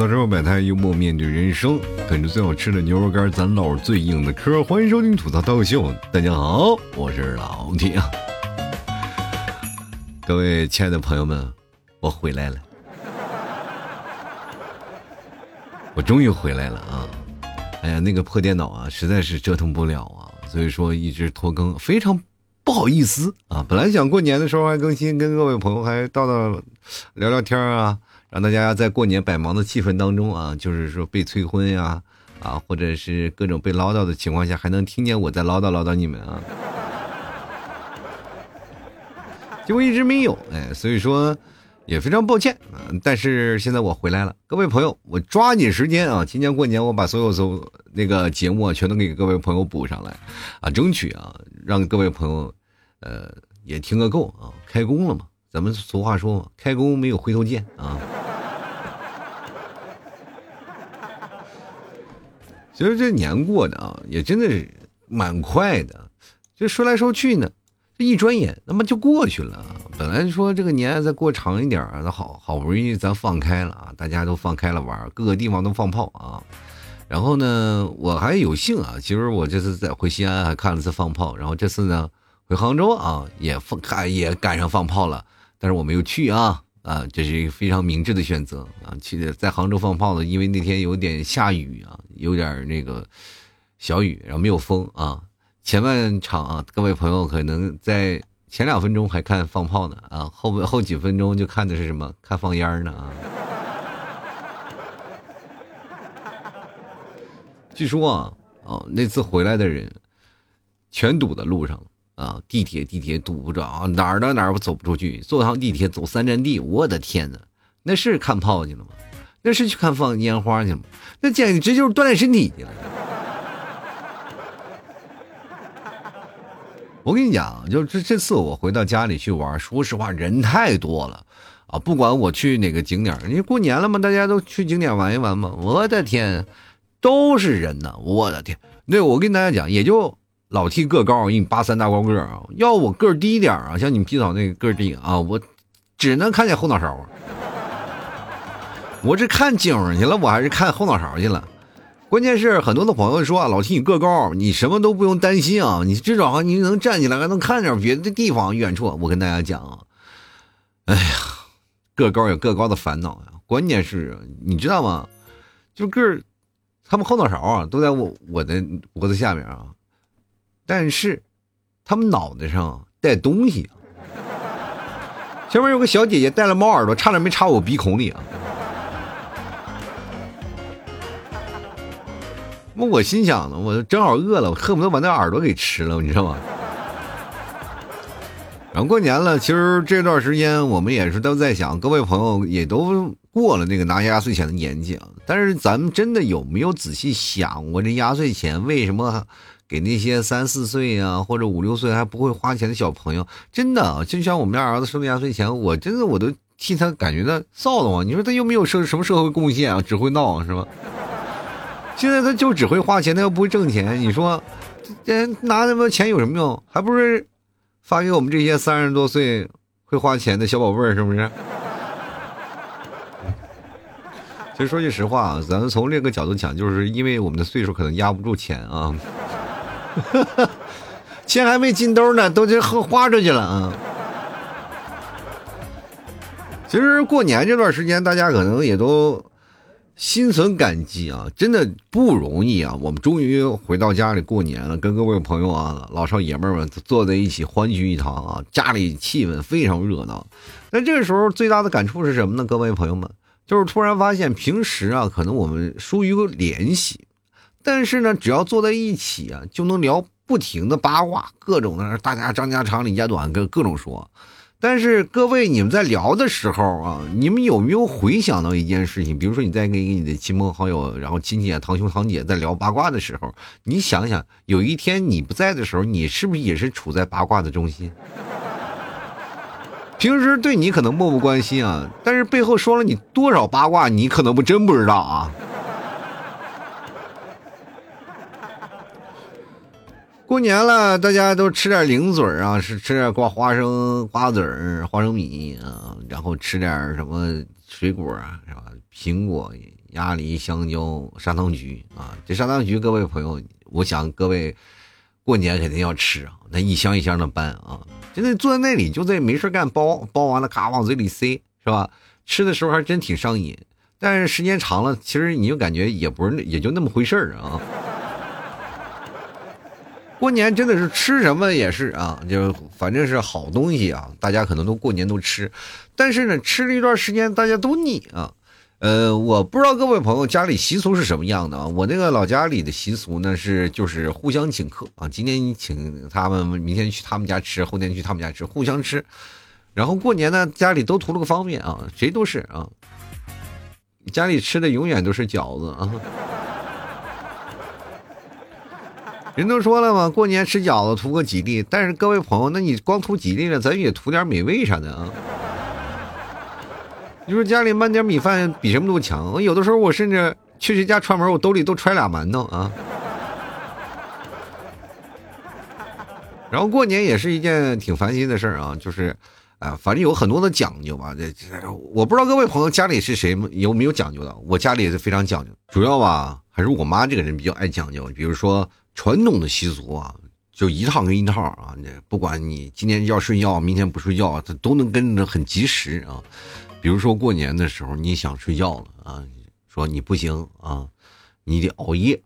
槽生活百态，幽默面对人生，啃着最好吃的牛肉干，咱唠最硬的嗑。欢迎收听吐槽逗秀，大家好，我是老铁。各位亲爱的朋友们，我回来了，我终于回来了啊！哎呀，那个破电脑啊，实在是折腾不了啊，所以说一直拖更，非常不好意思啊。本来想过年的时候还更新，跟各位朋友还叨叨聊聊天啊。让大家在过年百忙的气氛当中啊，就是说被催婚呀，啊，或者是各种被唠叨的情况下，还能听见我在唠叨唠叨你们啊。结果一直没有，哎，所以说也非常抱歉啊。但是现在我回来了，各位朋友，我抓紧时间啊，今年过年我把所有所那个节目啊全都给各位朋友补上来，啊，争取啊让各位朋友，呃，也听个够啊。开工了嘛，咱们俗话说嘛，开工没有回头箭啊。其实这年过的啊，也真的是蛮快的。这说来说去呢，这一转眼那么就过去了。本来说这个年再过长一点那好好不容易咱放开了啊，大家都放开了玩，各个地方都放炮啊。然后呢，我还有幸啊，其实我这次在回西安还看了次放炮，然后这次呢回杭州啊也放看也赶上放炮了，但是我没有去啊。啊，这是一个非常明智的选择啊！去在杭州放炮的，因为那天有点下雨啊，有点那个小雨，然后没有风啊。前半场啊，各位朋友可能在前两分钟还看放炮呢啊，后后几分钟就看的是什么？看放烟呢啊！据说啊，哦，那次回来的人全堵在路上了。啊，地铁地铁堵不着，哪儿到哪儿我走不出去，坐趟地铁走三站地，我的天哪，那是看炮去了吗？那是去看放烟花去了吗？那简直就是锻炼身体去了。我跟你讲，就这这次我回到家里去玩，说实话人太多了啊！不管我去哪个景点，因为过年了嘛，大家都去景点玩一玩嘛。我的天，都是人呐！我的天，那我跟大家讲，也就。老 T 个高，一米八三大高个啊！要我个低一点啊，像你们皮草那个个低啊，我只能看见后脑勺！我是看景去了，我还是看后脑勺去了。关键是很多的朋友说啊，老 T 你个高，你什么都不用担心啊，你至少你能站起来，还能看点别的地方远处。我跟大家讲啊，哎呀，个高有个高的烦恼呀。关键是你知道吗？就个儿，他们后脑勺啊，都在我我的脖子下面啊。但是，他们脑袋上带东西，前面有个小姐姐戴了猫耳朵，差点没插我鼻孔里啊！那我心想呢，我正好饿了，我恨不得把那耳朵给吃了，你知道吗？然后过年了，其实这段时间我们也是都在想，各位朋友也都过了那个拿压岁钱的年纪啊。但是咱们真的有没有仔细想过，这压岁钱为什么？给那些三四岁呀，或者五六岁还不会花钱的小朋友，真的就像我们家儿子收的压岁钱，我真的我都替他感觉到臊得慌。你说他又没有社什么社会贡献啊，只会闹是吧？现在他就只会花钱，他又不会挣钱。你说，这拿那么多钱有什么用？还不是发给我们这些三十多岁会花钱的小宝贝儿，是不是？其实说句实话啊，咱们从这个角度讲，就是因为我们的岁数可能压不住钱啊。哈 钱还没进兜呢，都这喝花出去了啊！其实过年这段时间，大家可能也都心存感激啊，真的不容易啊！我们终于回到家里过年了，跟各位朋友啊、老少爷们们坐在一起欢聚一堂啊，家里气氛非常热闹。那这个时候最大的感触是什么呢？各位朋友们，就是突然发现平时啊，可能我们疏于联系。但是呢，只要坐在一起啊，就能聊不停的八卦，各种的，大家张家长李家短，各各种说。但是各位，你们在聊的时候啊，你们有没有回想到一件事情？比如说你在跟你的亲朋好友，然后亲戚啊、堂兄堂姐在聊八卦的时候，你想想，有一天你不在的时候，你是不是也是处在八卦的中心？平时对你可能漠不关心啊，但是背后说了你多少八卦，你可能不真不知道啊。过年了，大家都吃点零嘴啊，是吃点瓜花生、瓜子儿、花生米啊，然后吃点什么水果啊，是吧？苹果、鸭梨、香蕉、砂糖橘啊。这砂糖橘，各位朋友，我想各位过年肯定要吃啊，那一箱一箱的搬啊，真的坐在那里就在没事干包，包完了咔往嘴里塞，是吧？吃的时候还真挺上瘾，但是时间长了，其实你就感觉也不是也就那么回事儿啊。过年真的是吃什么也是啊，就反正是好东西啊，大家可能都过年都吃，但是呢，吃了一段时间大家都腻啊。呃，我不知道各位朋友家里习俗是什么样的啊。我那个老家里的习俗呢是就是互相请客啊，今天你请他们，明天去他们家吃，后天去他们家吃，互相吃。然后过年呢，家里都图了个方便啊，谁都是啊，家里吃的永远都是饺子啊。人都说了嘛，过年吃饺子图个吉利。但是各位朋友，那你光图吉利了，咱也图点美味啥的啊？你说家里焖点米饭比什么都强。我有的时候我甚至去谁家串门，我兜里都揣俩馒头啊。然后过年也是一件挺烦心的事儿啊，就是啊，反正有很多的讲究吧。这这，我不知道各位朋友家里是谁有没有讲究的。我家里也是非常讲究，主要吧还是我妈这个人比较爱讲究，比如说。传统的习俗啊，就一套跟一套啊，这不管你今天要睡觉，明天不睡觉，它都能跟着很及时啊。比如说过年的时候，你想睡觉了啊，说你不行啊，你得熬夜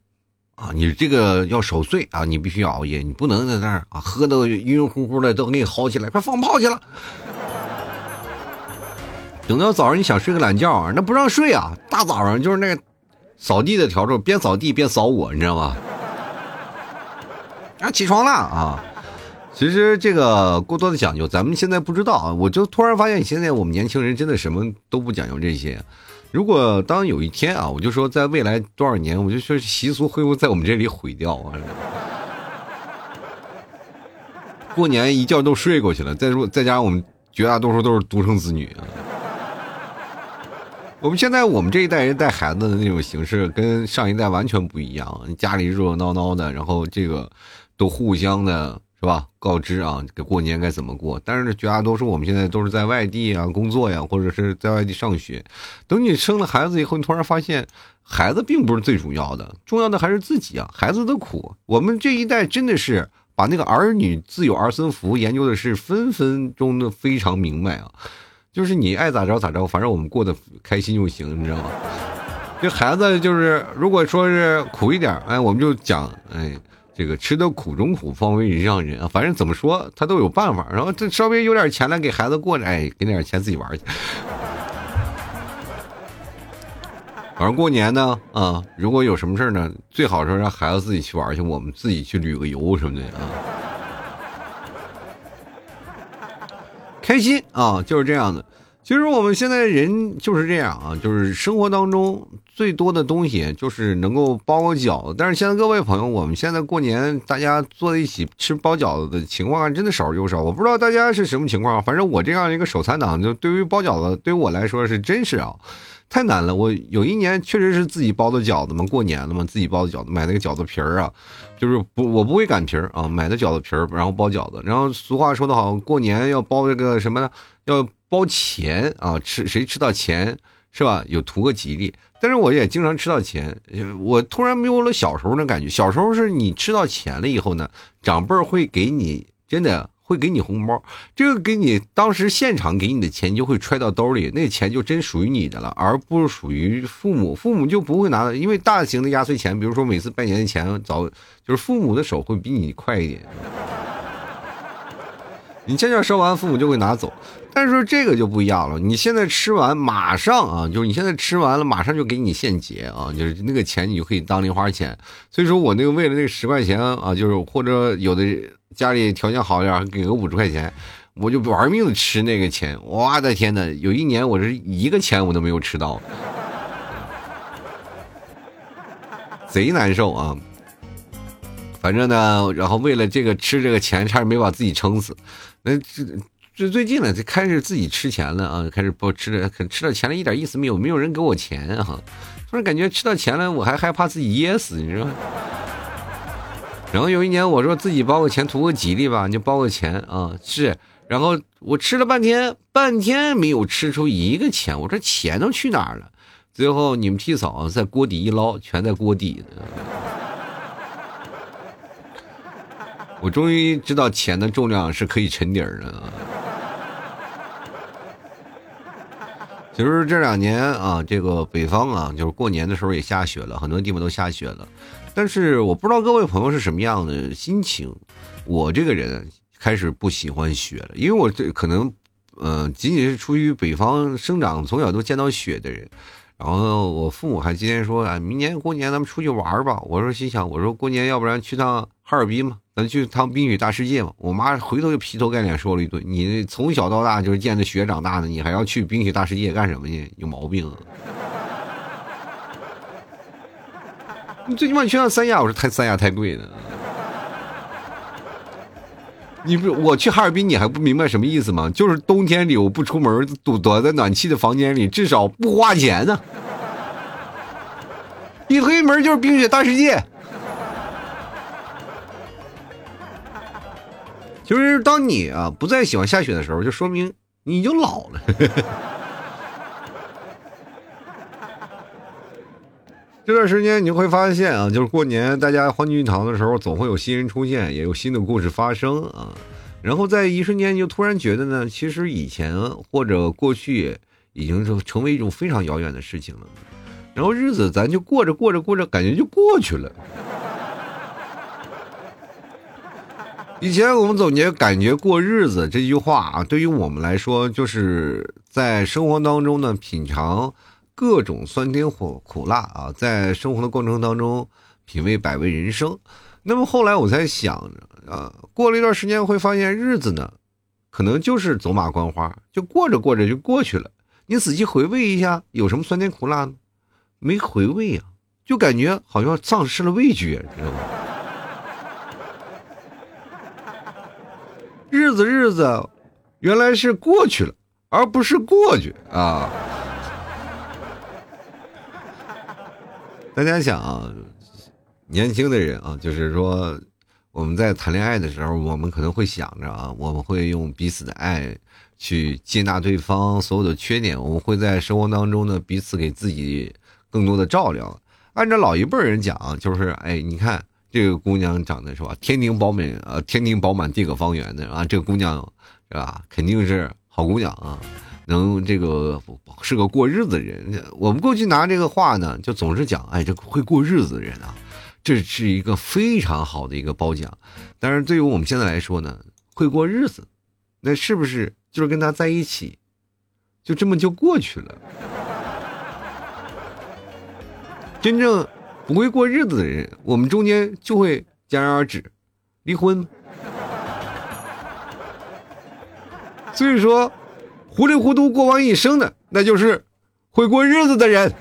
啊，你这个要守岁啊，你必须熬夜，你不能在那儿啊喝的晕晕乎乎的，都给你薅起来，快放炮去了。等到早上你想睡个懒觉，那不让睡啊，大早上就是那个扫地的笤帚，边扫地边扫我，你知道吗？啊，起床了啊！其实这个过多的讲究，咱们现在不知道啊。我就突然发现，现在我们年轻人真的什么都不讲究这些。如果当有一天啊，我就说在未来多少年，我就说习俗会不会在我们这里毁掉啊？过年一觉都睡过去了，再说再加上我们绝大多数都是独生子女啊。我们现在我们这一代人带孩子的那种形式，跟上一代完全不一样。家里热热闹闹的，然后这个。都互相的是吧？告知啊，给过年该怎么过？但是绝大多数我们现在都是在外地啊工作呀，或者是在外地上学。等你生了孩子以后，你突然发现，孩子并不是最主要的，重要的还是自己啊！孩子的苦，我们这一代真的是把那个儿女自有儿孙福研究的是分分钟的非常明白啊！就是你爱咋着咋着，反正我们过得开心就行，你知道吗？这孩子就是，如果说是苦一点，哎，我们就讲，哎。这个吃得苦中苦，方为人上人啊！反正怎么说，他都有办法。然后这稍微有点钱了，给孩子过着，哎，给点钱自己玩去。反正过年呢，啊，如果有什么事呢，最好是让孩子自己去玩去，我们自己去旅个游什么的啊，开心啊，就是这样的。其实我们现在人就是这样啊，就是生活当中最多的东西就是能够包个饺子。但是现在各位朋友，我们现在过年大家坐在一起吃包饺子的情况真的少之又少。我不知道大家是什么情况，反正我这样一个手残党，就对于包饺子，对于我来说是真是啊，太难了。我有一年确实是自己包的饺子嘛，过年了嘛，自己包的饺子，买那个饺子皮儿啊，就是不我不会擀皮儿啊，买的饺子皮儿，然后包饺子。然后俗话说得好，过年要包这个什么呢？要。包钱啊，吃谁吃到钱是吧？有图个吉利。但是我也经常吃到钱，我突然没有了小时候那感觉。小时候是你吃到钱了以后呢，长辈会给你，真的会给你红包。这个给你当时现场给你的钱就会揣到兜里，那钱就真属于你的了，而不是属于父母。父母就不会拿，因为大型的压岁钱，比如说每次拜年的钱，早就是父母的手会比你快一点。你悄悄收完，父母就会拿走。但是说这个就不一样了，你现在吃完马上啊，就是你现在吃完了，马上就给你现结啊，就是那个钱你就可以当零花钱。所以说我那个为了那个十块钱啊，就是或者有的家里条件好一点给个五十块钱，我就玩命的吃那个钱。我的天呐，有一年我是一个钱我都没有吃到，贼难受啊。反正呢，然后为了这个吃这个钱，差点没把自己撑死。那这。最近了，就开始自己吃钱了啊！开始不吃了，吃到钱了一点意思没有，没有人给我钱啊！突然感觉吃到钱了，我还害怕自己噎死，你知道吗？然后有一年我说自己包个钱图个吉利吧，你就包个钱啊！是，然后我吃了半天，半天没有吃出一个钱，我说钱都去哪儿了？最后你们替嫂在锅底一捞，全在锅底。我终于知道钱的重量是可以沉底儿的。其实这两年啊，这个北方啊，就是过年的时候也下雪了，很多地方都下雪了。但是我不知道各位朋友是什么样的心情。我这个人开始不喜欢雪了，因为我这可能，呃，仅仅是出于北方生长，从小都见到雪的人。然后我父母还今天说，啊，明年过年咱们出去玩吧。我说心想，我说过年要不然去趟哈尔滨嘛，咱去趟冰雪大世界嘛。我妈回头就劈头盖脸说了一顿：“你从小到大就是见着雪长大的，你还要去冰雪大世界干什么去？有毛病！” 你最起码你去趟三亚，我说太三亚太贵了。你不，我去哈尔滨，你还不明白什么意思吗？就是冬天里我不出门，躲躲在暖气的房间里，至少不花钱呢。一推门就是冰雪大世界。就是当你啊不再喜欢下雪的时候，就说明你就老了。这段时间你会发现啊，就是过年大家欢聚一堂的时候，总会有新人出现，也有新的故事发生啊。然后在一瞬间就突然觉得呢，其实以前或者过去已经成成为一种非常遥远的事情了。然后日子咱就过着过着过着，感觉就过去了。以前我们总结感觉过日子这句话啊，对于我们来说，就是在生活当中呢品尝。各种酸甜苦苦辣啊，在生活的过程当中品味百味人生。那么后来我才想着啊，过了一段时间会发现日子呢，可能就是走马观花，就过着过着就过去了。你仔细回味一下，有什么酸甜苦辣呢？没回味啊，就感觉好像丧失了味觉，知道吗？日子日子，原来是过去了，而不是过去啊。大家想啊，年轻的人啊，就是说我们在谈恋爱的时候，我们可能会想着啊，我们会用彼此的爱去接纳对方所有的缺点，我们会在生活当中呢彼此给自己更多的照料。按照老一辈人讲，就是哎，你看这个姑娘长得是吧，天庭饱满啊，天庭饱满地阁方圆的啊，这个姑娘是吧，肯定是好姑娘啊。能这个是个过日子的人，我们过去拿这个话呢，就总是讲，哎，这会过日子的人啊，这是一个非常好的一个褒奖。但是对于我们现在来说呢，会过日子，那是不是就是跟他在一起，就这么就过去了？真正不会过日子的人，我们中间就会戛然而止，离婚。所以说。糊里糊涂过完一生的，那就是会过日子的人。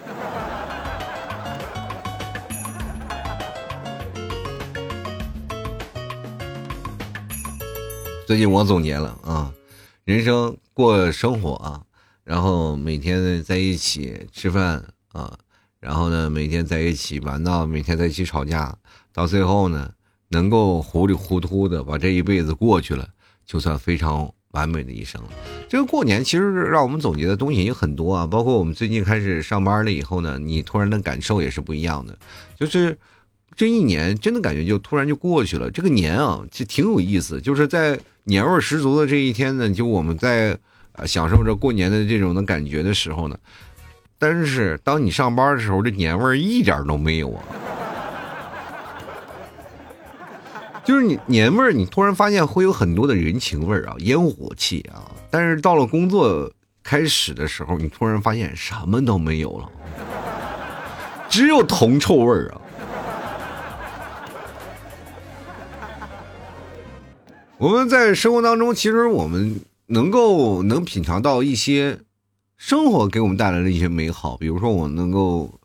最近我总结了啊，人生过生活啊，然后每天在一起吃饭啊，然后呢每天在一起玩闹，每天在一起吵架，到最后呢能够糊里糊涂的把这一辈子过去了，就算非常。完美的一生，这个过年其实让我们总结的东西也很多啊，包括我们最近开始上班了以后呢，你突然的感受也是不一样的，就是这一年真的感觉就突然就过去了。这个年啊，其实挺有意思，就是在年味十足的这一天呢，就我们在享受着过年的这种的感觉的时候呢，但是当你上班的时候，这年味儿一点都没有啊。就是你年味儿，你突然发现会有很多的人情味儿啊，烟火气啊。但是到了工作开始的时候，你突然发现什么都没有了，只有铜臭味儿啊。我们在生活当中，其实我们能够能品尝到一些生活给我们带来的一些美好，比如说我能够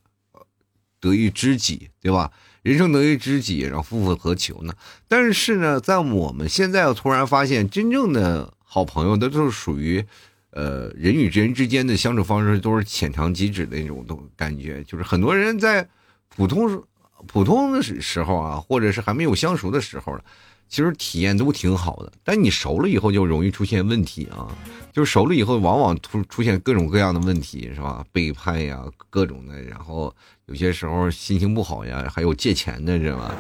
得一知己，对吧？人生得一知己，然后夫复何求呢？但是呢，在我们现在突然发现，真正的好朋友，都是属于，呃，人与人之间的相处方式都是浅尝即止的那种都感觉。就是很多人在普通普通的时时候啊，或者是还没有相熟的时候，其实体验都挺好的。但你熟了以后就容易出现问题啊，就是熟了以后往往出出现各种各样的问题，是吧？背叛呀，各种的，然后有些时候心情不好呀，还有借钱的，知道吗？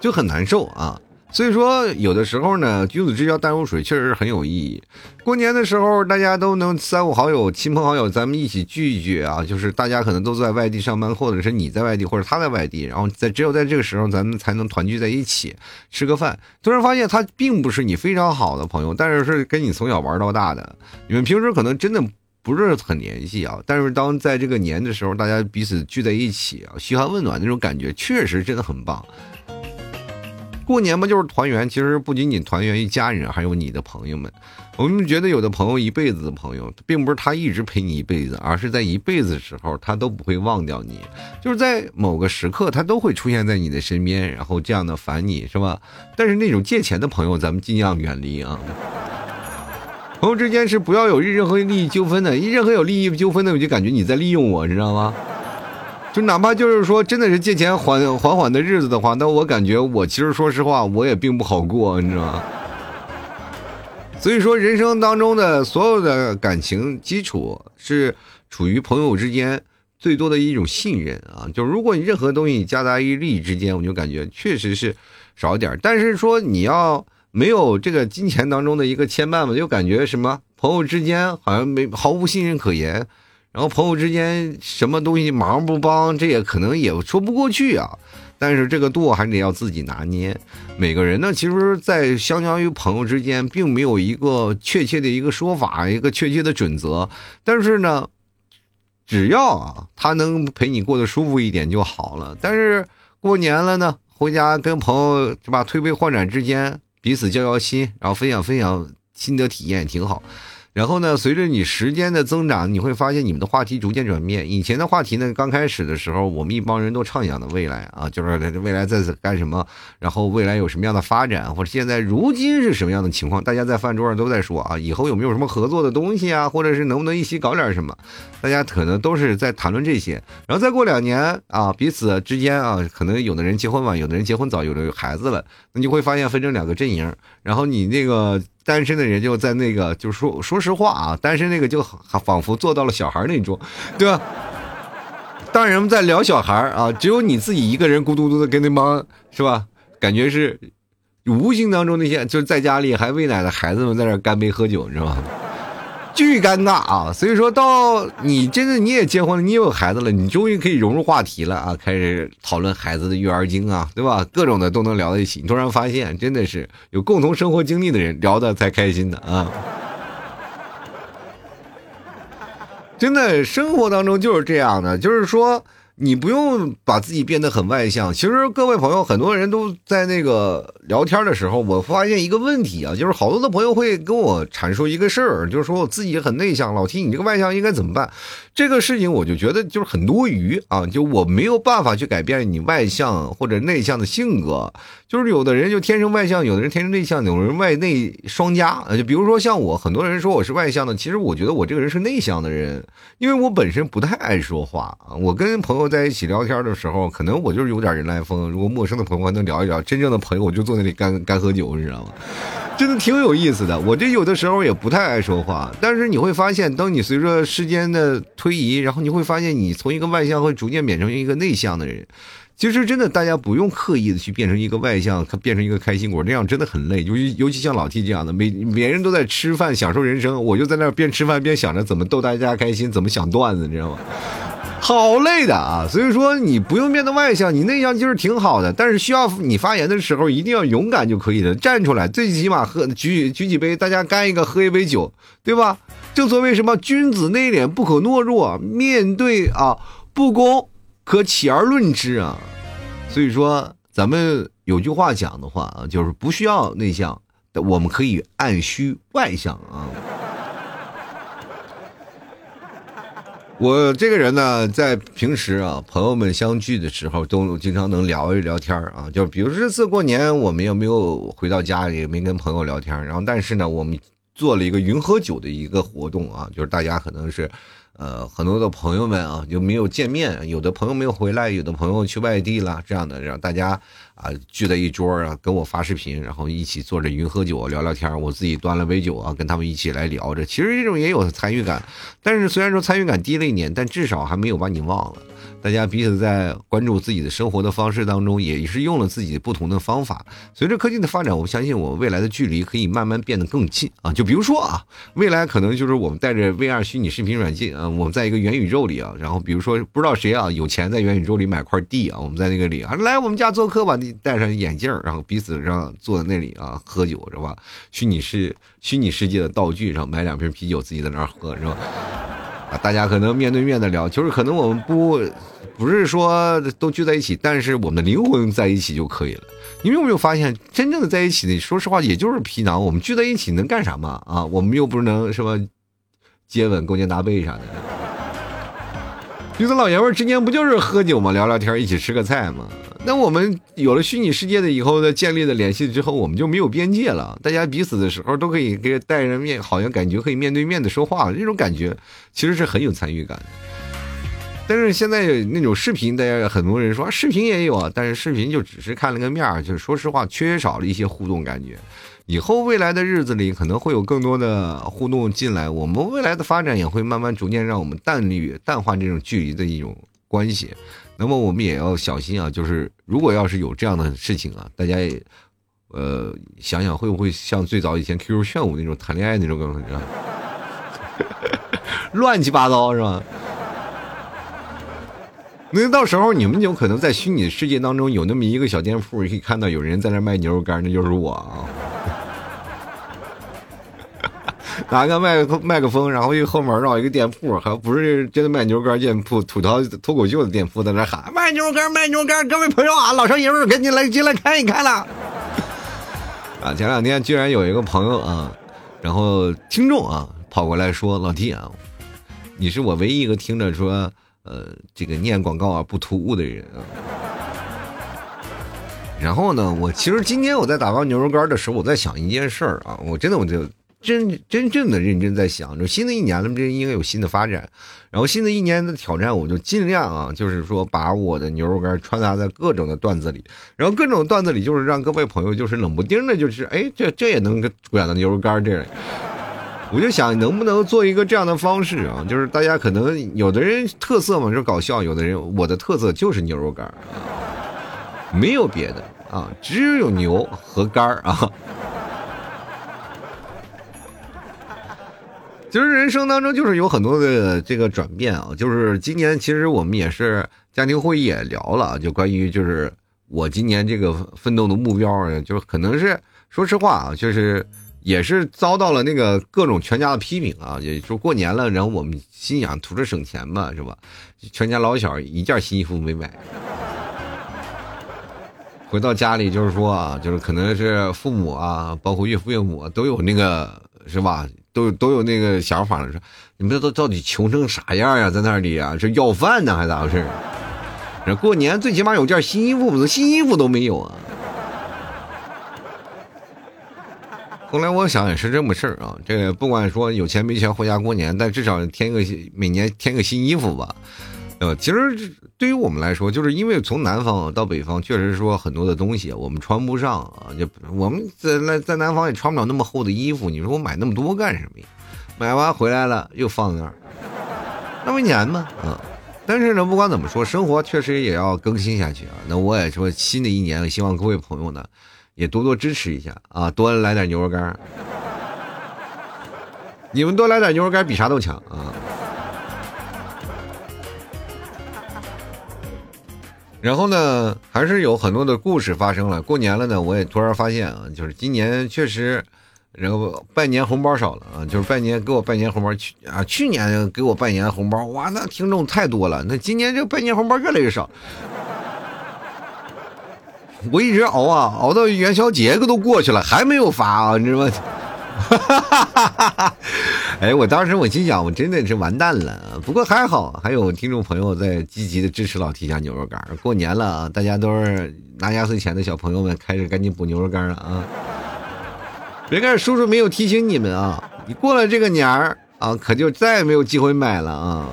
就很难受啊。所以说，有的时候呢，君子之交淡如水，确实是很有意义。过年的时候，大家都能三五好友、亲朋好友，咱们一起聚一聚啊。就是大家可能都在外地上班，或者是你在外地，或者他在外地，然后在只有在这个时候，咱们才能团聚在一起吃个饭。突然发现他并不是你非常好的朋友，但是是跟你从小玩到大的，你们平时可能真的不是很联系啊。但是当在这个年的时候，大家彼此聚在一起啊，嘘寒问暖那种感觉，确实真的很棒。过年嘛，就是团圆。其实不仅仅团圆一家人，还有你的朋友们。我们觉得有的朋友一辈子的朋友，并不是他一直陪你一辈子，而是在一辈子的时候，他都不会忘掉你。就是在某个时刻，他都会出现在你的身边，然后这样的烦你是吧？但是那种借钱的朋友，咱们尽量远离啊。朋友之间是不要有任何利益纠纷的，一任何有利益纠纷的，我就感觉你在利用我，知道吗？就哪怕就是说，真的是借钱还缓缓的日子的话，那我感觉我其实说实话，我也并不好过，你知道吗？所以说，人生当中的所有的感情基础是处于朋友之间最多的一种信任啊。就如果你任何东西夹杂于利益之间，我就感觉确实是少点但是说你要没有这个金钱当中的一个牵绊嘛，就感觉什么朋友之间好像没毫无信任可言。然后朋友之间什么东西忙不帮，这也可能也说不过去啊。但是这个度还得要自己拿捏。每个人呢，其实，在相较于朋友之间，并没有一个确切的一个说法，一个确切的准则。但是呢，只要啊，他能陪你过得舒服一点就好了。但是过年了呢，回家跟朋友是吧，推杯换盏之间，彼此交交心，然后分享分享心得体验，挺好。然后呢，随着你时间的增长，你会发现你们的话题逐渐转变。以前的话题呢，刚开始的时候，我们一帮人都畅想的未来啊，就是未来在干什么，然后未来有什么样的发展，或者现在如今是什么样的情况，大家在饭桌上都在说啊，以后有没有什么合作的东西啊，或者是能不能一起搞点什么，大家可能都是在谈论这些。然后再过两年啊，彼此之间啊，可能有的人结婚晚，有的人结婚早，有的有孩子了，那你会发现分成两个阵营，然后你那个。单身的人就在那个，就说，说实话啊，单身那个就仿佛做到了小孩那种，对吧？当人们在聊小孩啊，只有你自己一个人孤独独的跟那帮是吧？感觉是无形当中那些就是在家里还喂奶的孩子们在那干杯喝酒，你知道吗？巨尴尬啊！所以说到你真的你也结婚了，你也有孩子了，你终于可以融入话题了啊！开始讨论孩子的育儿经啊，对吧？各种的都能聊在一起。你突然发现，真的是有共同生活经历的人聊的才开心的啊！真的，生活当中就是这样的，就是说。你不用把自己变得很外向。其实各位朋友，很多人都在那个聊天的时候，我发现一个问题啊，就是好多的朋友会跟我阐述一个事儿，就是说我自己很内向，老提你这个外向应该怎么办？这个事情我就觉得就是很多余啊，就我没有办法去改变你外向或者内向的性格。就是有的人就天生外向，有的人天生内向，有人外内双加。就比如说像我，很多人说我是外向的，其实我觉得我这个人是内向的人，因为我本身不太爱说话啊。我跟朋友在一起聊天的时候，可能我就是有点人来疯。如果陌生的朋友还能聊一聊，真正的朋友我就坐那里干干喝酒，你知道吗？真的挺有意思的。我这有的时候也不太爱说话，但是你会发现，当你随着时间的推移，然后你会发现，你从一个外向会逐渐变成一个内向的人。其实真的，大家不用刻意的去变成一个外向，变成一个开心果，那样真的很累。尤其尤其像老 T 这样的，每别人都在吃饭享受人生，我就在那边吃饭边想着怎么逗大家开心，怎么想段子，你知道吗？好累的啊！所以说你不用变得外向，你内向其实挺好的，但是需要你发言的时候一定要勇敢就可以了，站出来，最起码喝举举几杯，大家干一个，喝一杯酒，对吧？正所谓什么君子内敛不可懦弱，面对啊不公。可起而论之啊，所以说咱们有句话讲的话啊，就是不需要内向，我们可以按需外向啊。我这个人呢，在平时啊，朋友们相聚的时候，都经常能聊一聊天啊。就比如这次过年，我们也没有回到家里，没跟朋友聊天。然后，但是呢，我们做了一个云喝酒的一个活动啊，就是大家可能是。呃，很多的朋友们啊，有没有见面？有的朋友没有回来，有的朋友去外地了，这样的让大家啊聚在一桌啊，跟我发视频，然后一起坐着云喝酒聊聊天。我自己端了杯酒啊，跟他们一起来聊着。其实这种也有参与感，但是虽然说参与感低了一点，但至少还没有把你忘了。大家彼此在关注自己的生活的方式当中，也是用了自己不同的方法。随着科技的发展，我相信我们未来的距离可以慢慢变得更近啊！就比如说啊，未来可能就是我们带着 VR 虚拟视频软件啊，我们在一个元宇宙里啊，然后比如说不知道谁啊有钱在元宇宙里买块地啊，我们在那个里啊来我们家做客吧，你戴上眼镜，然后彼此上坐在那里啊喝酒是吧？虚拟世虚拟世界的道具上买两瓶啤酒，自己在那喝是吧？啊，大家可能面对面的聊，就是可能我们不。不是说都聚在一起，但是我们的灵魂在一起就可以了。你们有没有发现，真正的在一起的，说实话，也就是皮囊。我们聚在一起能干啥嘛？啊，我们又不是能什么接吻、勾肩搭背啥的。彼此老爷们之间不就是喝酒嘛，聊聊天，一起吃个菜嘛？那我们有了虚拟世界的以后的建立的联系之后，我们就没有边界了。大家彼此的时候都可以给带着面，好像感觉可以面对面的说话，这种感觉其实是很有参与感的。但是现在那种视频，大家很多人说视频也有啊，但是视频就只是看了个面儿，就是说实话，缺少了一些互动感觉。以后未来的日子里，可能会有更多的互动进来，我们未来的发展也会慢慢逐渐让我们淡离淡化这种距离的一种关系。那么我们也要小心啊，就是如果要是有这样的事情啊，大家也呃想想会不会像最早以前 QQ 炫舞那种谈恋爱那种感觉，乱七八糟是吧？那到时候你们有可能在虚拟世界当中有那么一个小店铺，可以看到有人在那卖牛肉干，那就是我啊！拿个麦克麦克风，然后一后门绕一个店铺，还不是真的卖牛肉干店铺，吐槽脱口秀的店铺，在那喊卖牛肉干，卖牛肉干，各位朋友啊，老少爷们赶紧来进来看一看了！啊，前两天居然有一个朋友啊，然后听众啊跑过来说：“老弟啊，你是我唯一一个听着说。”呃，这个念广告啊不突兀的人啊。然后呢，我其实今天我在打包牛肉干的时候，我在想一件事儿啊，我真的我就真真正的认真在想，就新的一年了，这应该有新的发展。然后新的一年的挑战，我就尽量啊，就是说把我的牛肉干穿插在各种的段子里，然后各种段子里就是让各位朋友就是冷不丁的，就是哎，这这也能管到牛肉干这样。我就想能不能做一个这样的方式啊，就是大家可能有的人特色嘛是搞笑，有的人我的特色就是牛肉干没有别的啊，只有牛和肝啊。其实人生当中就是有很多的这个转变啊，就是今年其实我们也是家庭会议也聊了，就关于就是我今年这个奋斗的目标啊，就可能是说实话啊，就是。也是遭到了那个各种全家的批评啊，也就过年了，然后我们心想图着省钱嘛，是吧？全家老小一件新衣服没买，回到家里就是说啊，就是可能是父母啊，包括岳父岳母都有那个是吧？都都有那个想法了，说你们这都到底穷成啥样呀？在那里啊，是要饭呢还咋回事？这过年最起码有件新衣服，新衣服都没有啊。后来我想也是这么事儿啊，这个不管说有钱没钱回家过年，但至少添个每年添个新衣服吧。呃，其实对于我们来说，就是因为从南方到北方，确实说很多的东西我们穿不上啊，就我们在在在南方也穿不了那么厚的衣服。你说我买那么多干什么呀？买完回来了又放那儿，那么年嘛啊。但是呢，不管怎么说，生活确实也要更新下去啊。那我也说，新的一年，希望各位朋友呢。也多多支持一下啊！多来点牛肉干 你们多来点牛肉干比啥都强啊！然后呢，还是有很多的故事发生了。过年了呢，我也突然发现啊，就是今年确实，然后拜年红包少了啊，就是拜年给我拜年红包去啊，去年给我拜年红包哇，那听众太多了，那今年这拜年红包越来越少。我一直熬啊，熬到元宵节都过去了，还没有发啊，你知道吗？哈哈哈哈哈哎，我当时我心想，我真的是完蛋了。不过还好，还有听众朋友在积极的支持老提家牛肉干。过年了啊，大家都是拿压岁钱的小朋友们开始赶紧补牛肉干了啊！别看叔叔没有提醒你们啊，你过了这个年儿啊，可就再也没有机会买了啊。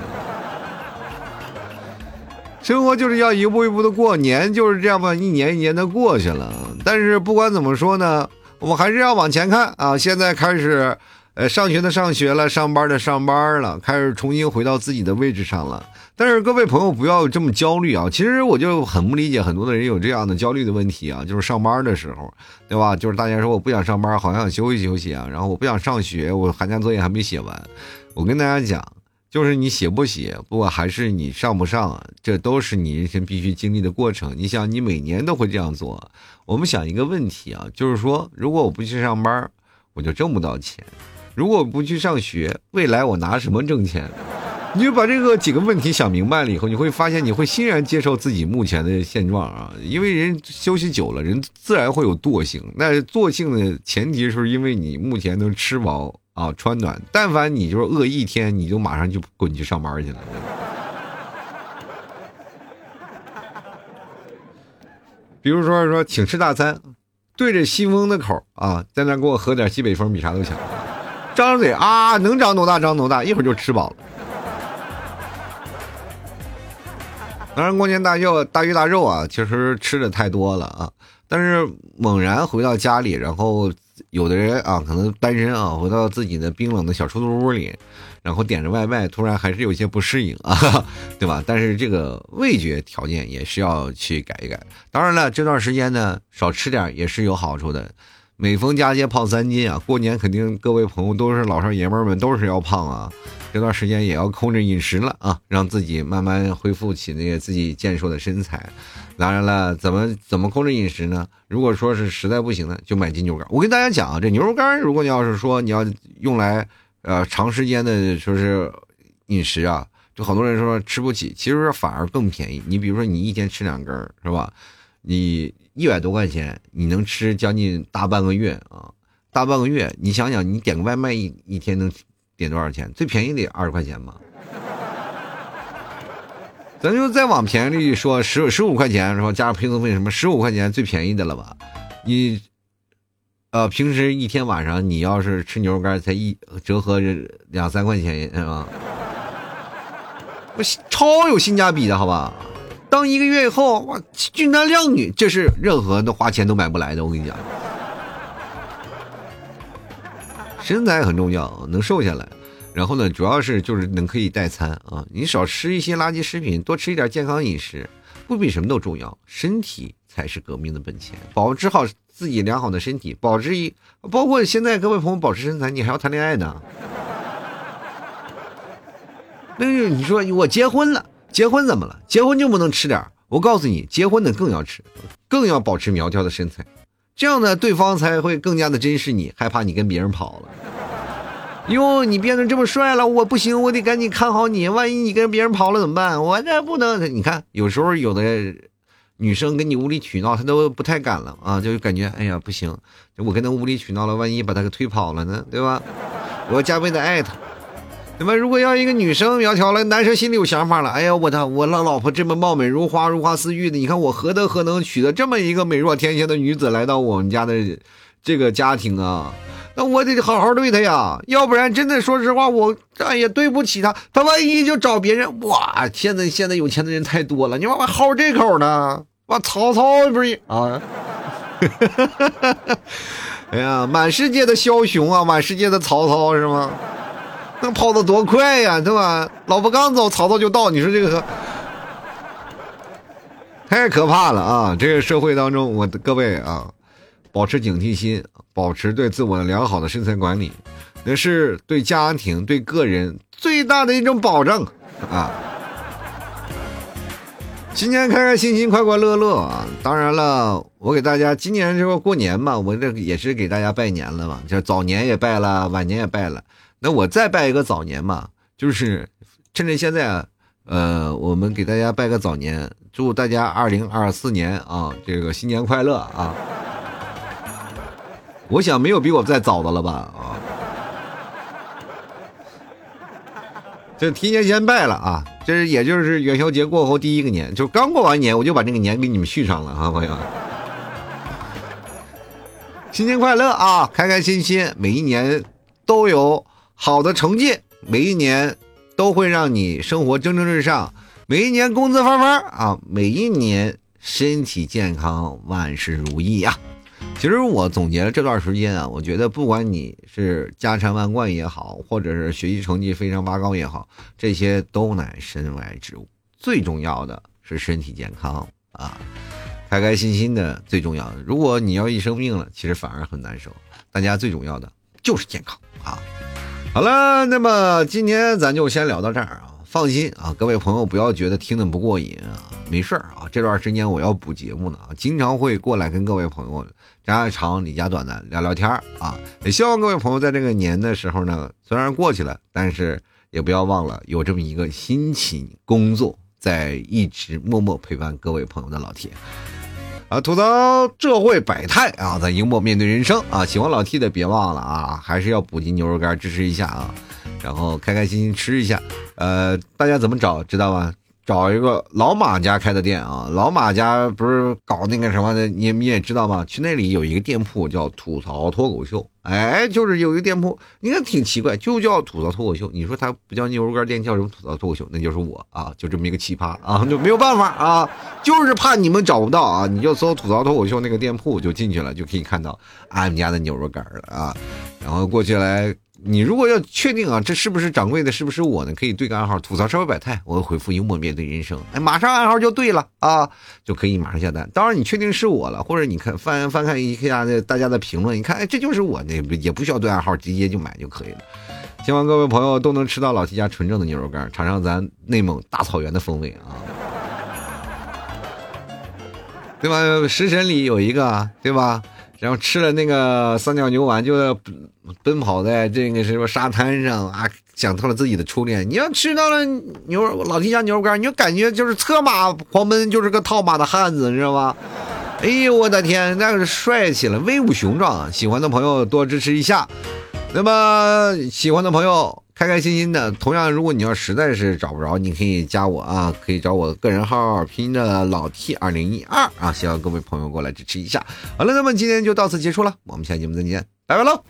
生活就是要一步一步的过，年就是这样吧，一年一年的过去了。但是不管怎么说呢，我们还是要往前看啊。现在开始，呃，上学的上学了，上班的上班了，开始重新回到自己的位置上了。但是各位朋友不要这么焦虑啊！其实我就很不理解，很多的人有这样的焦虑的问题啊，就是上班的时候，对吧？就是大家说我不想上班，好想休息休息啊，然后我不想上学，我寒假作业还没写完。我跟大家讲。就是你写不写，不管还是你上不上，这都是你人生必须经历的过程。你想，你每年都会这样做。我们想一个问题啊，就是说，如果我不去上班，我就挣不到钱；如果不去上学，未来我拿什么挣钱？你就把这个几个问题想明白了以后，你会发现你会欣然接受自己目前的现状啊。因为人休息久了，人自然会有惰性。那惰性的前提是因为你目前能吃饱。啊，穿暖，但凡你就是饿一天，你就马上就滚去上班去了。比如说说请吃大餐，对着西风的口啊，在那给我喝点西北风，比啥都强。张嘴啊，能长多大长多大，一会儿就吃饱了。当然，过年大肉大鱼大肉啊，其实吃的太多了啊。但是猛然回到家里，然后。有的人啊，可能单身啊，回到自己的冰冷的小出租屋里，然后点着外卖，突然还是有些不适应啊，对吧？但是这个味觉条件也是要去改一改。当然了，这段时间呢，少吃点也是有好处的。每逢佳节胖三斤啊，过年肯定各位朋友都是老少爷们们都是要胖啊。这段时间也要控制饮食了啊，让自己慢慢恢复起那个自己健硕的身材。当然了，怎么怎么控制饮食呢？如果说是实在不行呢，就买金牛肝。我跟大家讲啊，这牛肉干，如果你要是说你要用来呃长时间的说是饮食啊，就很多人说吃不起，其实反而更便宜。你比如说你一天吃两根是吧？你一百多块钱，你能吃将近大半个月啊！大半个月，你想想，你点个外卖一一天能点多少钱？最便宜得二十块钱吧。咱就再往便宜里说，十十五块钱是吧？加上配送费什么，十五块钱最便宜的了吧？你，呃，平时一天晚上你要是吃牛肉干，才一折合两三块钱是吧？我超有性价比的好吧？当一个月以后，哇，俊男靓女，这是任何的花钱都买不来的。我跟你讲，身材很重要，能瘦下来。然后呢，主要是就是能可以代餐啊，你少吃一些垃圾食品，多吃一点健康饮食，不比什么都重要。身体才是革命的本钱，保持好自己良好的身体，保持一，包括现在各位朋友保持身材，你还要谈恋爱呢。那个你说我结婚了，结婚怎么了？结婚就不能吃点？我告诉你，结婚的更要吃，更要保持苗条的身材，这样呢，对方才会更加的珍视你，害怕你跟别人跑了。哟，你变得这么帅了，我不行，我得赶紧看好你。万一你跟别人跑了怎么办？我这不能。你看，有时候有的女生跟你无理取闹，她都不太敢了啊，就感觉哎呀不行，我跟她无理取闹了，万一把她给推跑了呢，对吧？我要加倍的爱她，对吧？如果要一个女生苗条了，男生心里有想法了，哎呀，我的我老老婆这么貌美如花，如花似玉的，你看我何德何能娶得这么一个美若天仙的女子来到我们家的这个家庭啊？那我得好好对她呀，要不然真的说实话，我哎呀对不起她，她万一就找别人哇！现在现在有钱的人太多了，你往外薅这口呢？哇，曹操不是啊？哎呀，满世界的枭雄啊，满世界的曹操是吗？那跑得多快呀，对吧？老婆刚走，曹操就到。你说这个太可怕了啊！这个社会当中，我的各位啊。保持警惕心，保持对自我良好的身材管理，那是对家庭、对个人最大的一种保证啊！今年开开心心、快快乐乐啊！当然了，我给大家今年这个过年嘛，我这也是给大家拜年了嘛，就早年也拜了，晚年也拜了。那我再拜一个早年嘛，就是趁着现在啊，呃，我们给大家拜个早年，祝大家二零二四年啊，这个新年快乐啊！我想没有比我再早的了吧啊！这提前先拜了啊！这是也就是元宵节过后第一个年，就刚过完年，我就把这个年给你们续上了啊，朋友！新年快乐啊！开开心心，每一年都有好的成绩每一年都会让你生活蒸蒸日上，每一年工资发发啊，每一年身体健康，万事如意呀。其实我总结了这段时间啊，我觉得不管你是家财万贯也好，或者是学习成绩非常拔高也好，这些都乃身外之物。最重要的是身体健康啊，开开心心的最重要的。如果你要一生病了，其实反而很难受。大家最重要的就是健康啊。好了，那么今天咱就先聊到这儿啊。放心啊，各位朋友不要觉得听的不过瘾啊，没事儿啊。这段时间我要补节目呢啊，经常会过来跟各位朋友家长里家短的聊聊天啊。也希望各位朋友在这个年的时候呢，虽然过去了，但是也不要忘了有这么一个辛勤工作在一直默默陪伴各位朋友的老铁啊。吐槽社会百态啊，咱幽默面对人生啊。喜欢老 T 的别忘了啊，还是要补进牛肉干支持一下啊。然后开开心心吃一下，呃，大家怎么找知道吧？找一个老马家开的店啊，老马家不是搞那个什么的，你你也知道吗？去那里有一个店铺叫吐槽脱口秀，哎，就是有一个店铺，你看挺奇怪，就叫吐槽脱口秀。你说它不叫牛肉干店，叫什么吐槽脱口秀？那就是我啊，就这么一个奇葩啊，就没有办法啊，就是怕你们找不到啊，你就搜吐槽脱口秀那个店铺就进去了，就可以看到俺们家的牛肉干了啊，然后过去来。你如果要确定啊，这是不是掌柜的，是不是我呢？可以对个暗号，吐槽社会百态，我会回复幽默面对人生，哎，马上暗号就对了啊，就可以马上下单。当然你确定是我了，或者你看翻翻看一下那大家的评论，你看，哎，这就是我，那也不需要对暗号，直接就买就可以了。希望各位朋友都能吃到老七家纯正的牛肉干，尝尝咱内蒙大草原的风味啊，对吧？食神里有一个，对吧？然后吃了那个三角牛丸，就奔跑在这个什么沙滩上啊，想到了自己的初恋。你要吃到了牛肉老提家牛肉干，你就感觉就是策马狂奔，就是个套马的汉子，你知道吗？哎呦我的天，那个是帅气了，威武雄壮。喜欢的朋友多支持一下。那么喜欢的朋友。开开心心的。同样，如果你要实在是找不着，你可以加我啊，可以找我个人号，拼音的老 T 二零一二啊。希望各位朋友过来支持一下。好了，那么今天就到此结束了，我们下期节目再见，拜拜喽。